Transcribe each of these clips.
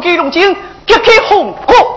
几龙精，揭起红火。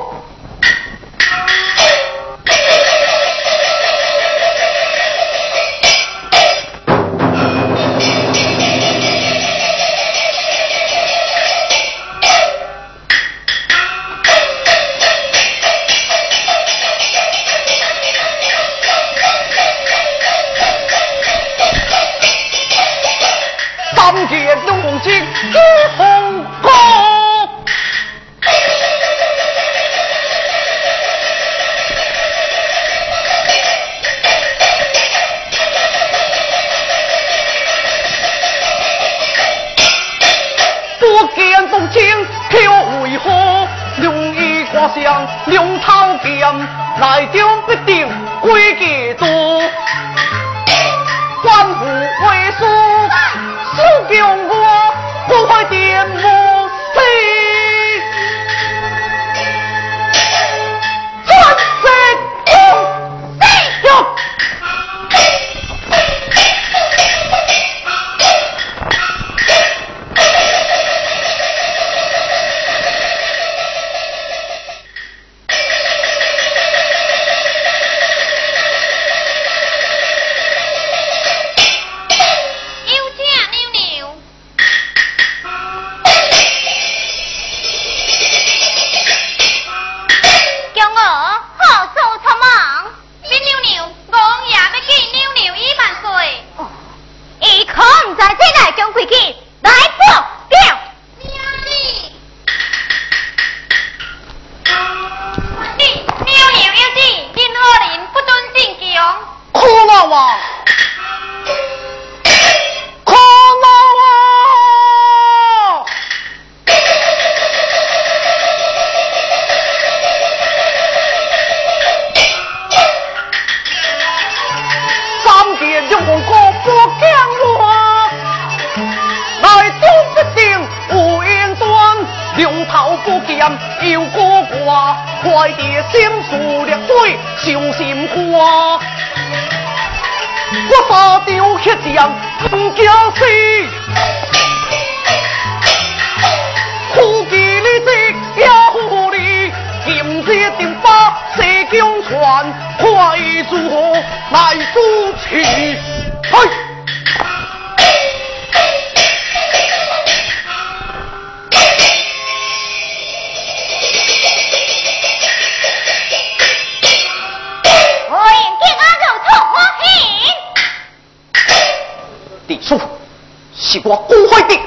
是我孤怀的，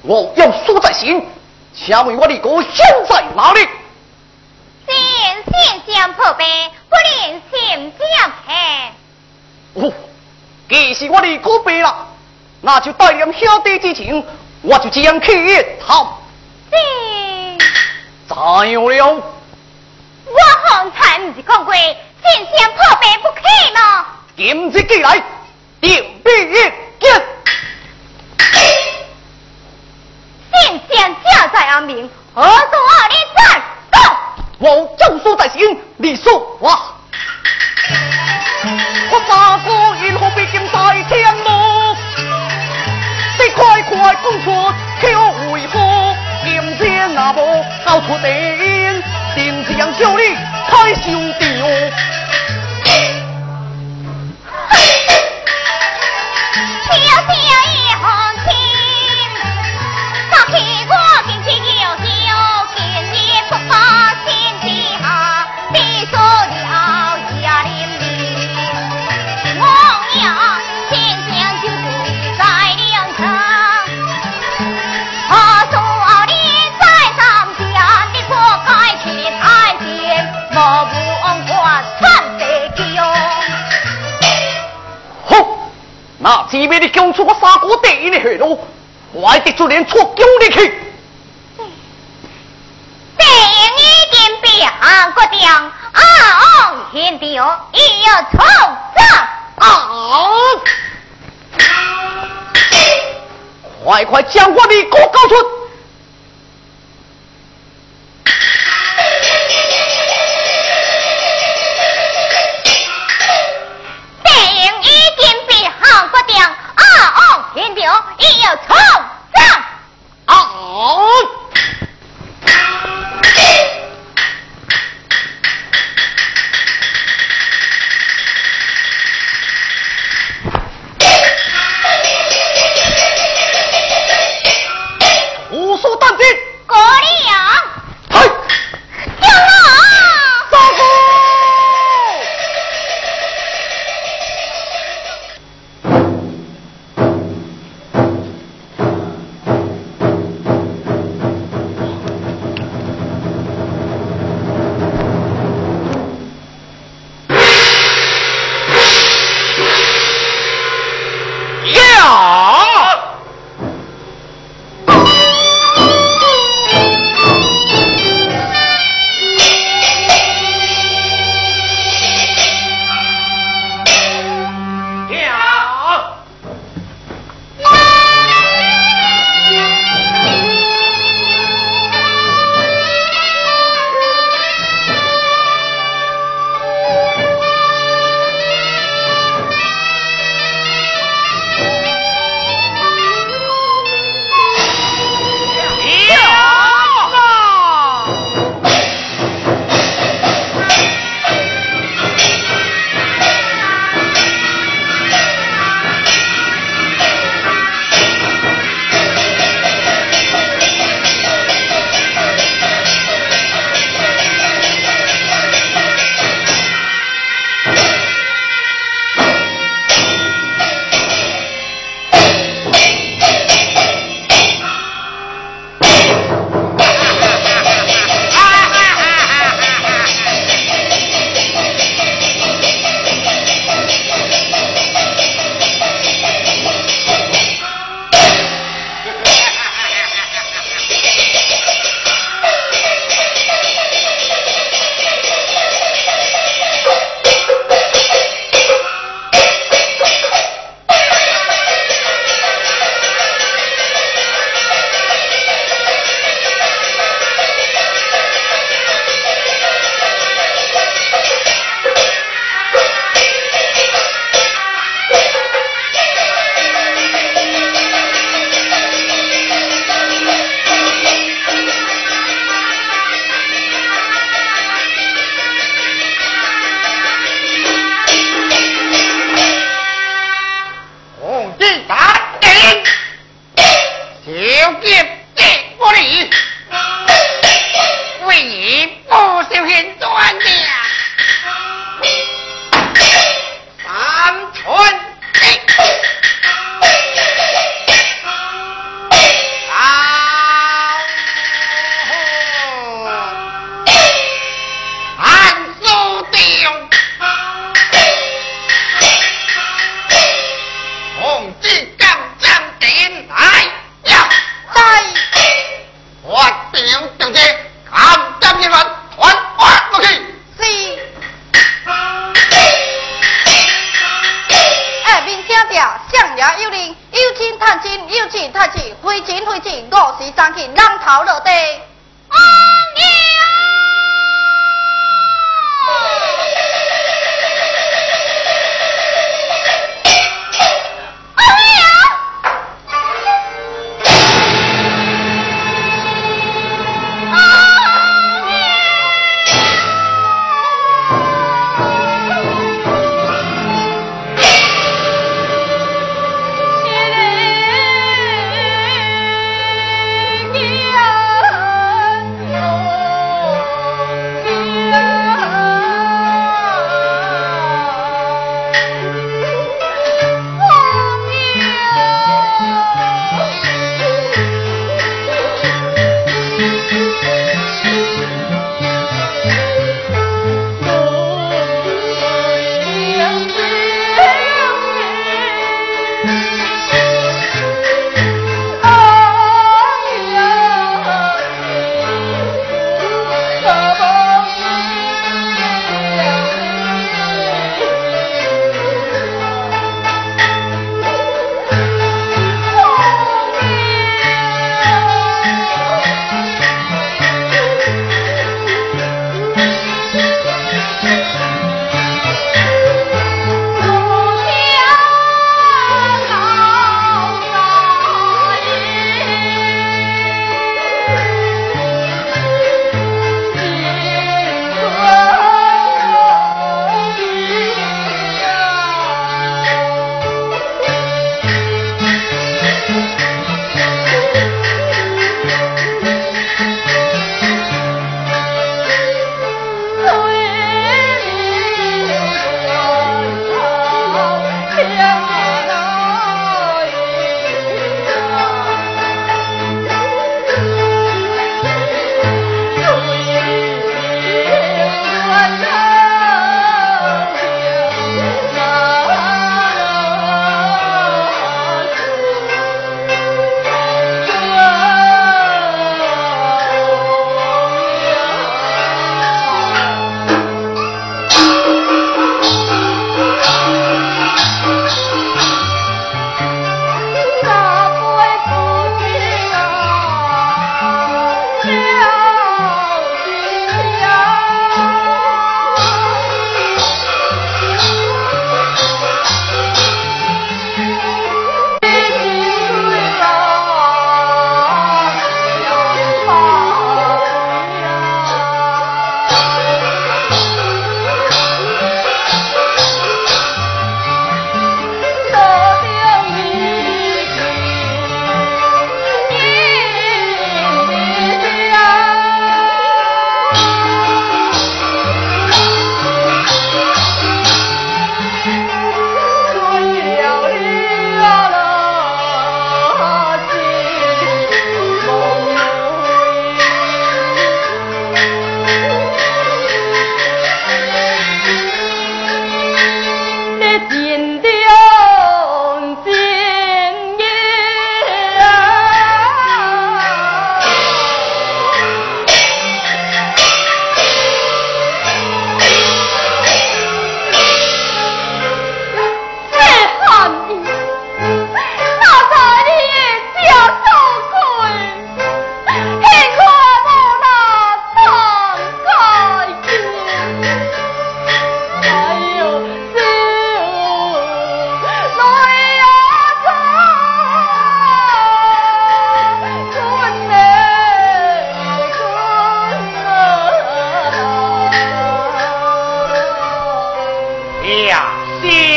我要输在心。请问我的哥现在哪里？先先将破碑，不连心将看。哦，既是我的哥病了，那就带点兄弟之情，我就将去讨。是。再有了，我方才不是讲过，先将破病不去吗？今日既来，定必一见。天将家在安明，何所你在？走！我正书在行，你说话。我大哥因何必竟在天路？你快快供出，可为何今天那么搞出电，定将叫你开兄弟那前面的讲出个三国第一的血路，我的就连出丢的去。这一点兵国定，啊，天地哦，也要冲上啊！快快将我的国告出！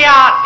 呀，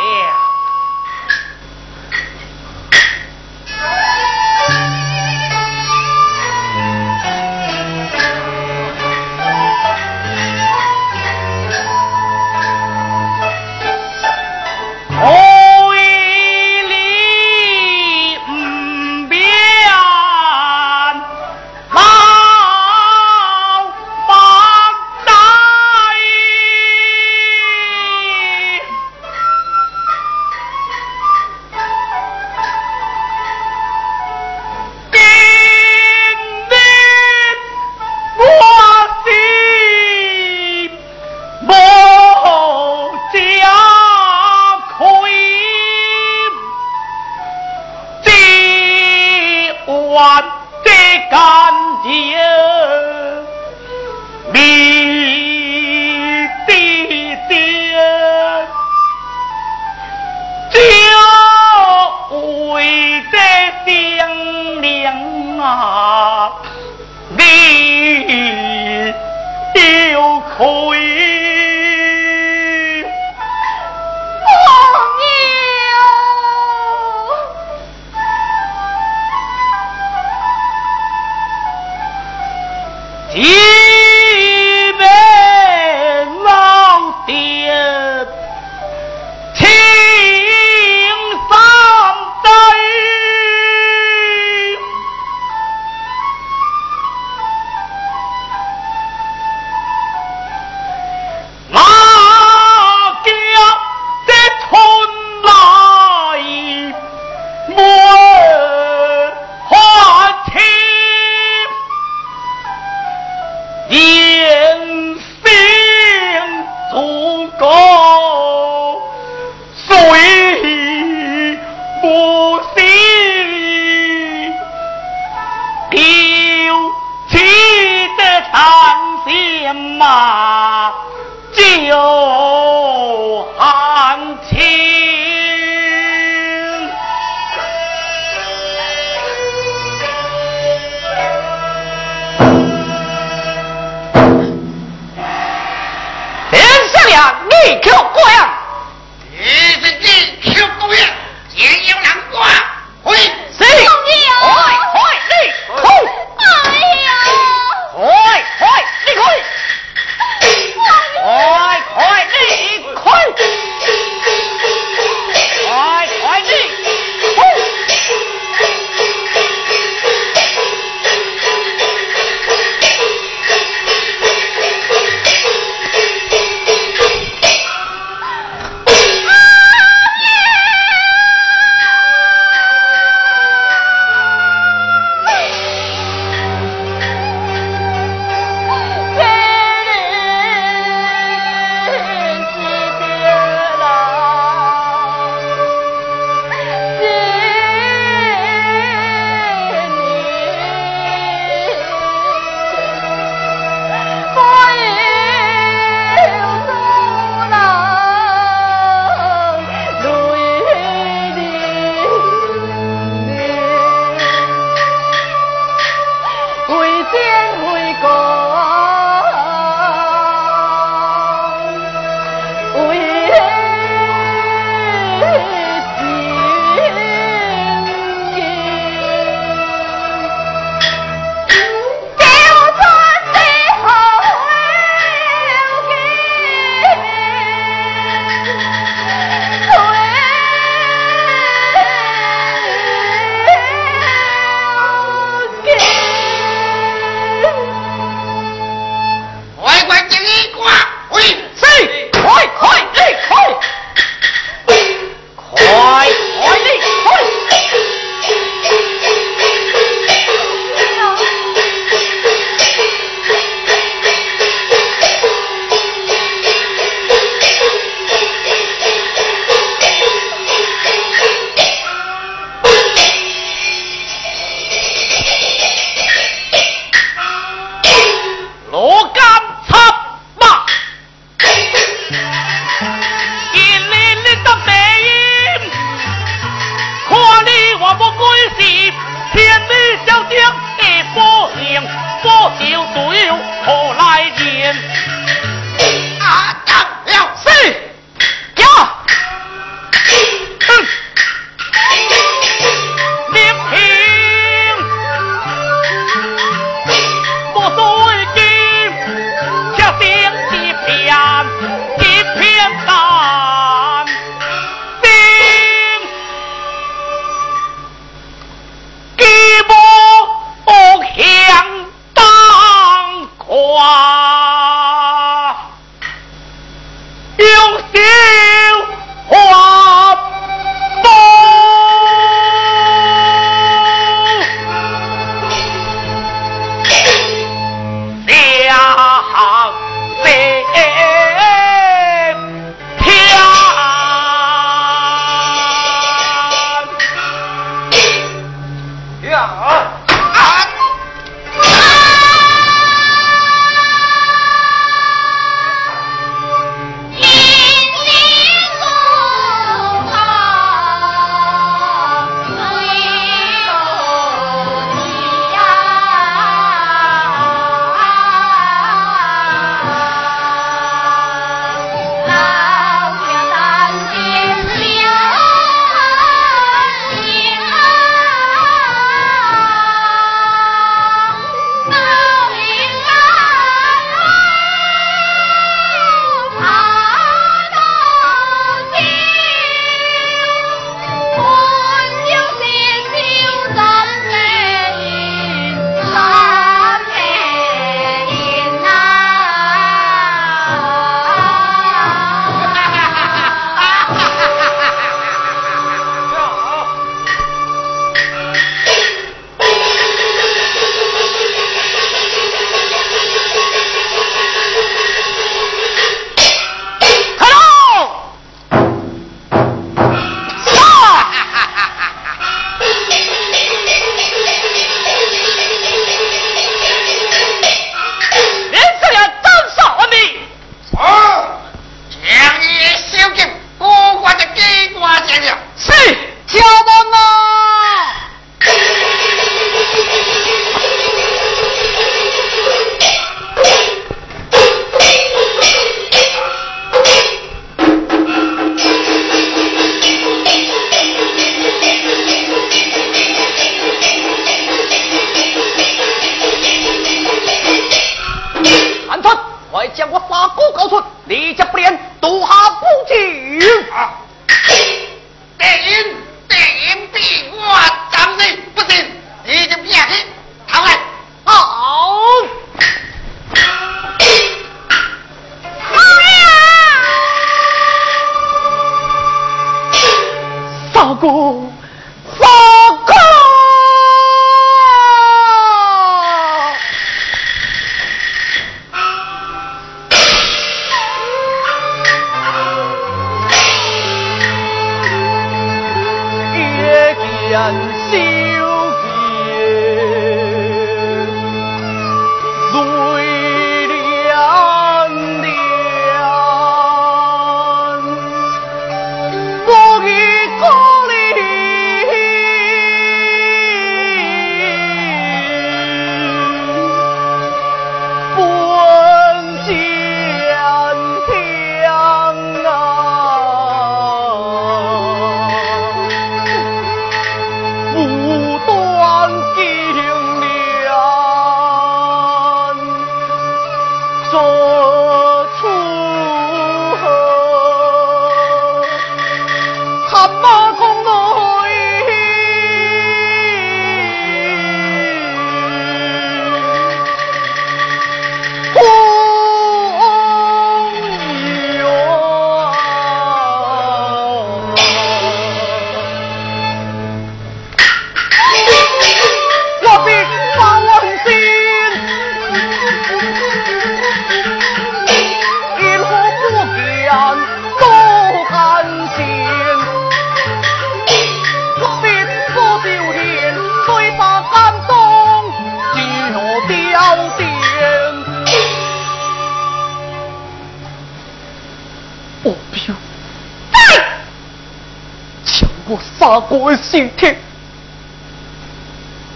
我的身体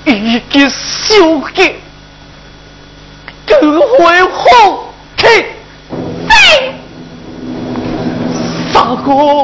已经消极，更会好气。飞，三哥。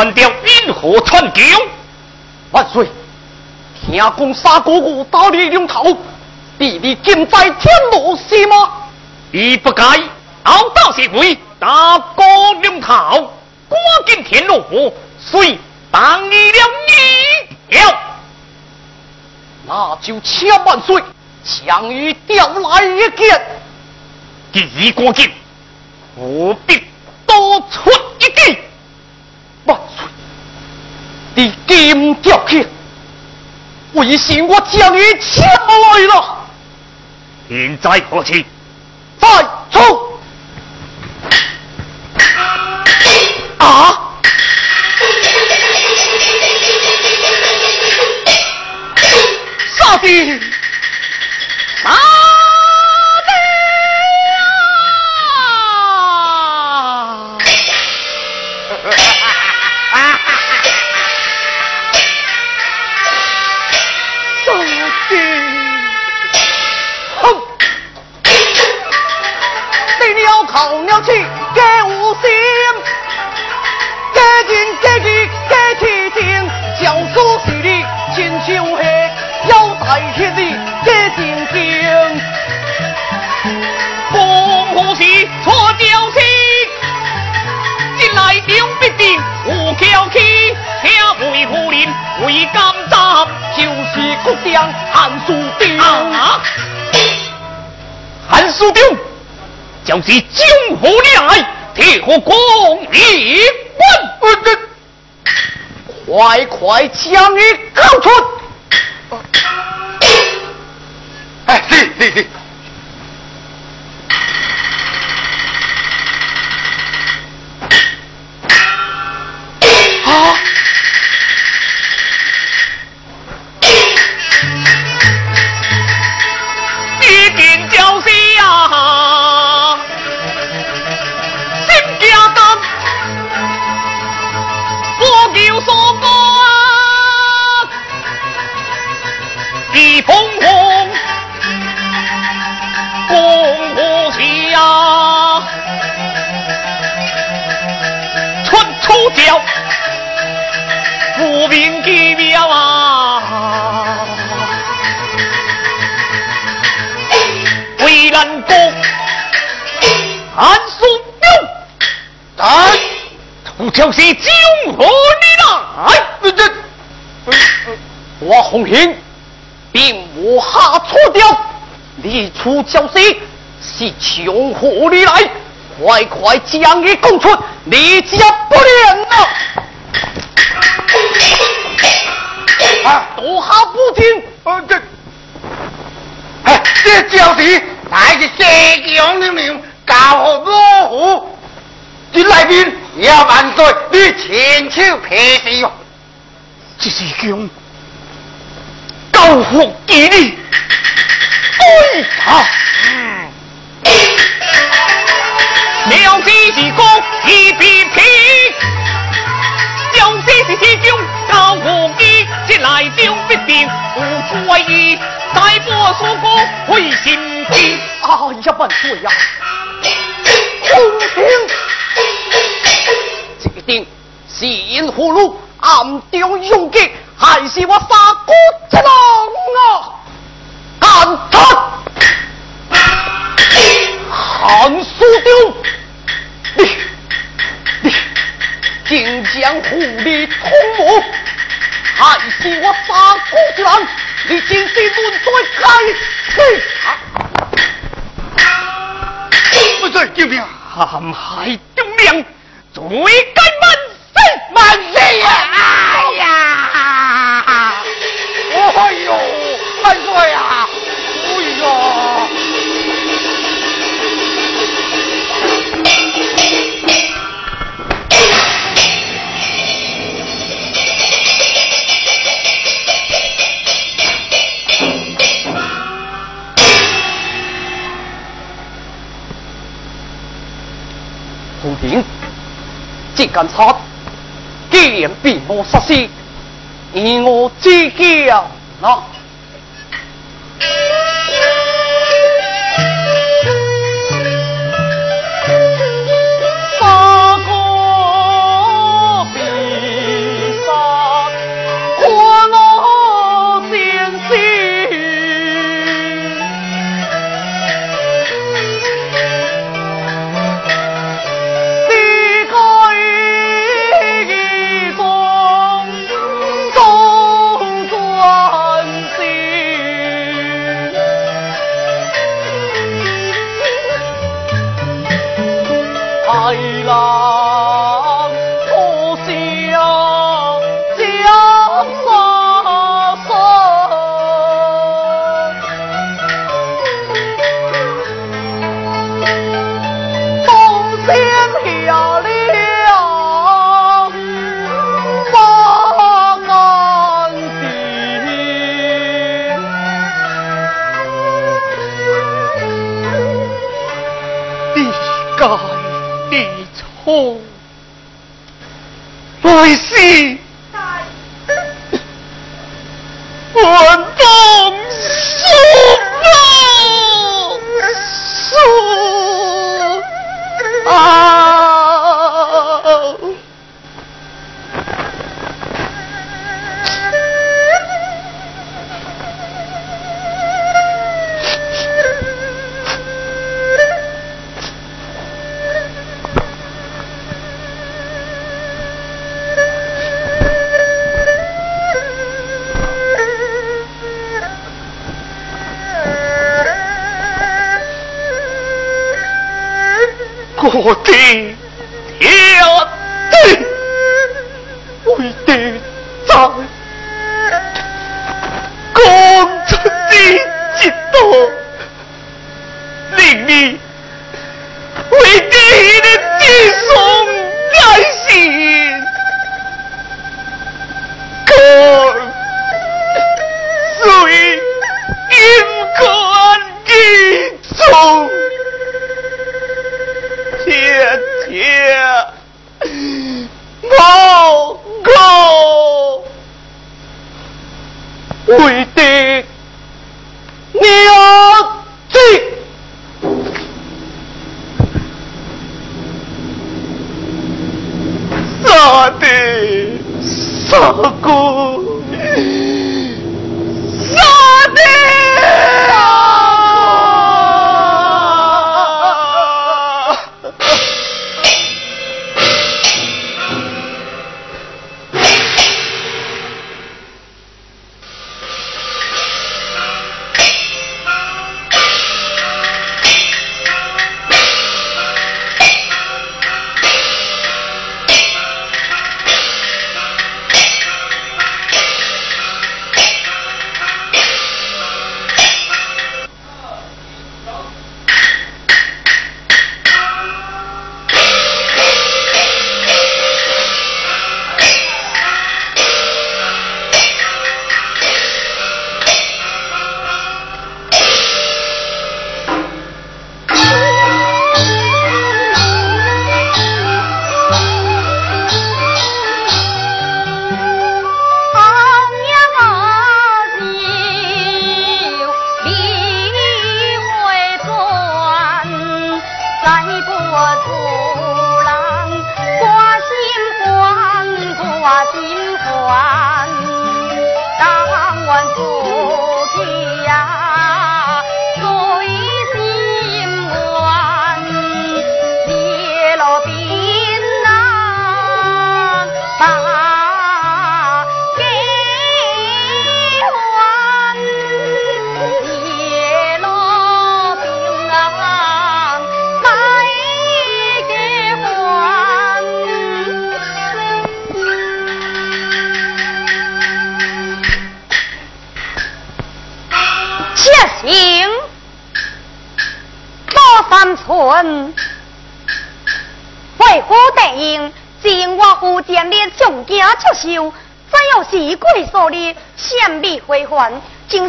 高山雕因何传教？万岁！听讲沙哥哥打你两头，弟弟今在天罗是吗？你不该傲道是非，打高两头，赶紧天罗，遂当你了你了。那就请万岁将你调来一见。第一关键，务必多出一计。万岁，你金调去，为信我将你抢来了。现在何去？再走。啊！杀敌！腰带血里给金经。公虎是错教师，进来两必定无娇气，听为夫人为甘赞，就是国将韩书定。韩书定。就是江湖来，铁火公一问，快快将你告出！嘿嘿嘿为难国，韩素彪，来，土就是江河你来，这我红 hin 并无下错掉，你出教息是从何里来？快快将你供出，你家不良啊！啊！多下不听，呃这，哎，这就是乃是西江的命，教好模糊。这内边也万岁，你亲手批示哟。这是江高福给你，哎呀！了这是公一比拼，将这是西江高福义，这来了必定无出为意，再不说过会心惊。啊呀，万岁呀！公平，这定是因葫芦暗中用计，还是我杀骨之狼啊？干他！韩苏丢，你你竟将狐狸通魔，还是我杀骨之狼？你今是论罪该死！不罪救命！陷害忠良，罪该万死万死呀！哎呀！哎呦，万岁呀！哎呦！这干啥？既然并无杀死，你我知晓啊。我的天地，为的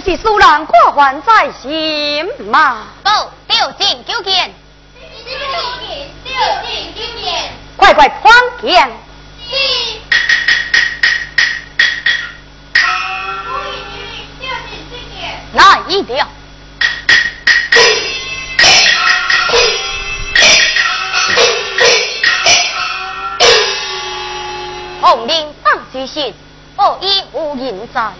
是苏人挂怀在心嘛！报调进九件，调进调进九件，快快宽见。哪一条？红绫放书信，我已无人在。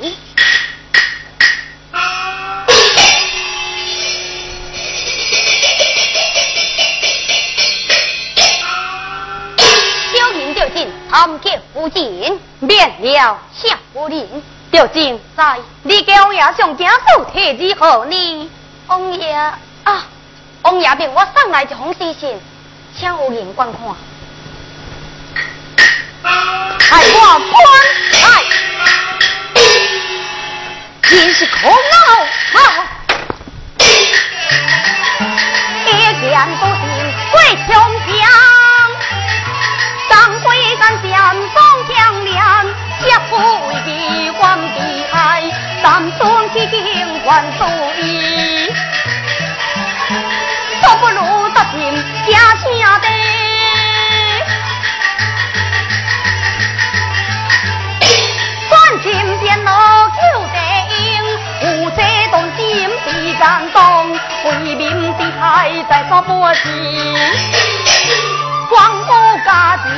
人。免了，下夫人。调进在，你给王爷上京手帖子何呢？王爷啊，王爷命我送来一封书信，请夫人观看。海我宽爱，真是可恼！一见不信鬼穷乡，家府为媒望帝台三断七情关锁衣倒不如得应家嫁的管亲家来求情负责动心的感动为民除害在所不惜光顾家家。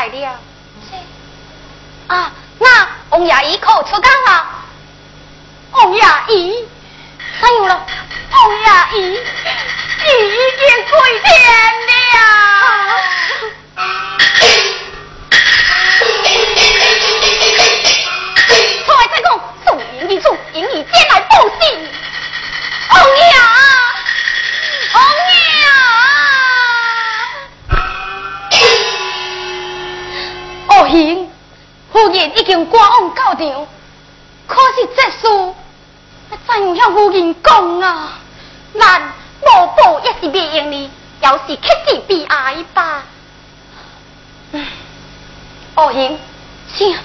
来了。啊，那王亚姨可出工了？王亚姨，怎有了？王亚姨，你已经退天了。已经赶往教场，可是这事，我怎样向夫人讲啊？咱无报也是未用哩，要是刻意避挨吧。嗯，二行，请。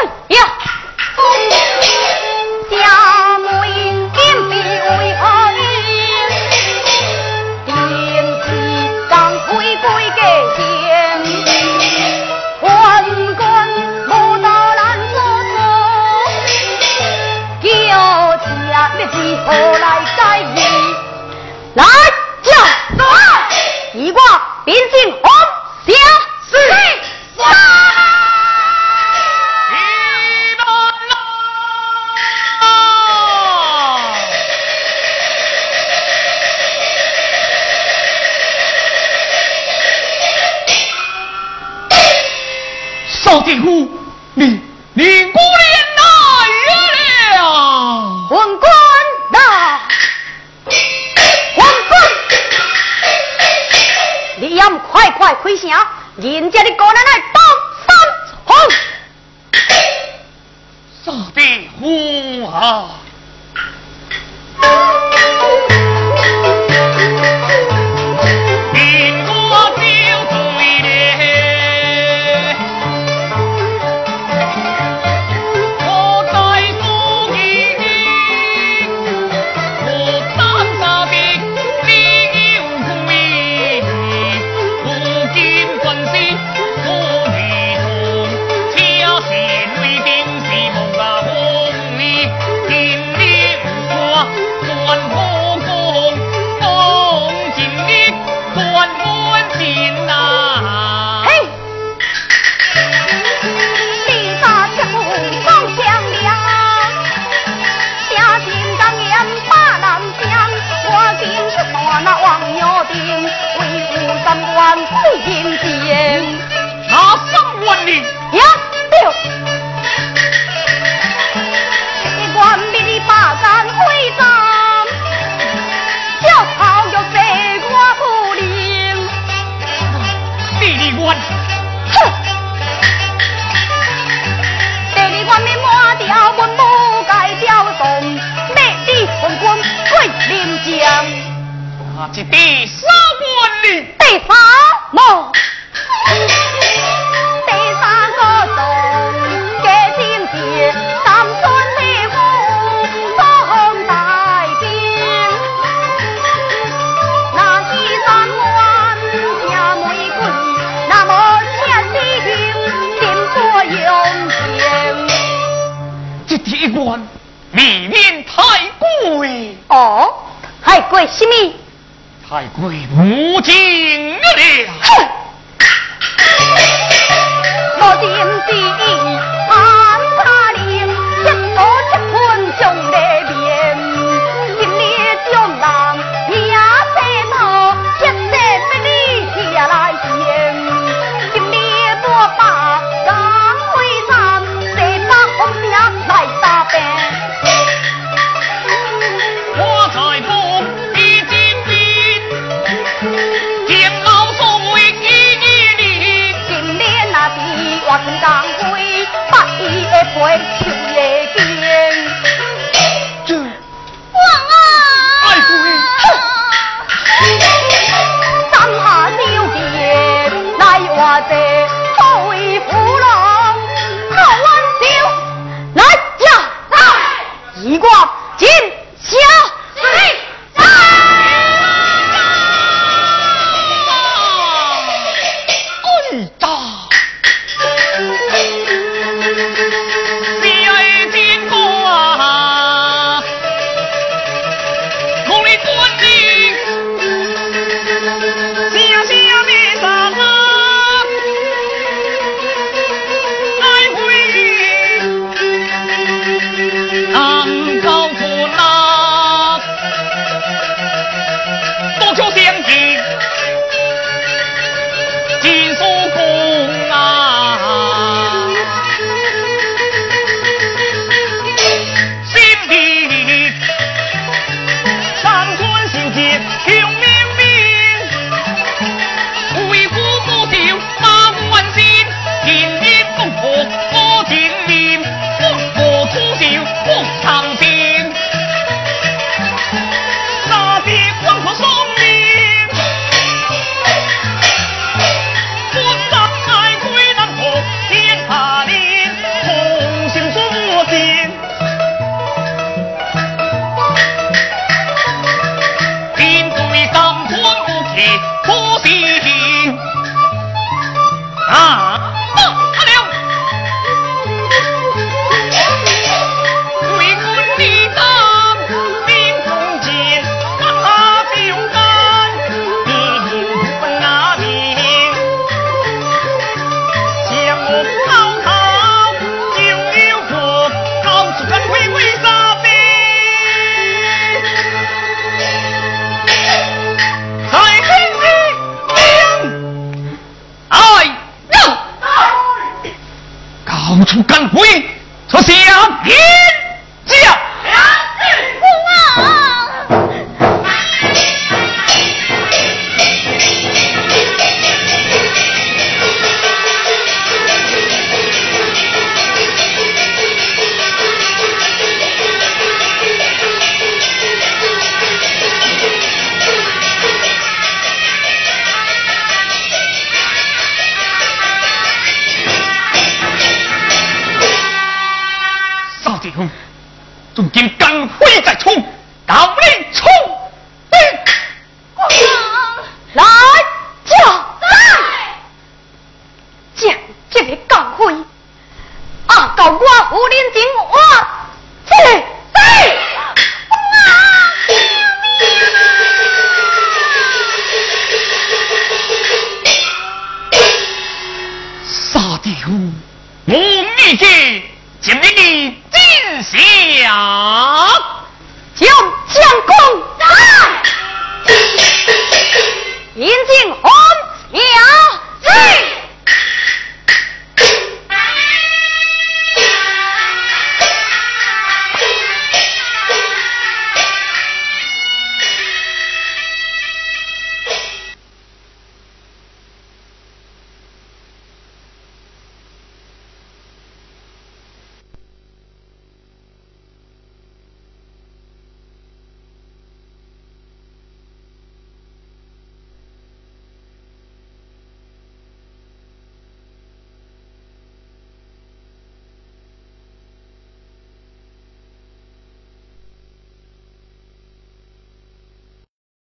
高进。到处干活出事了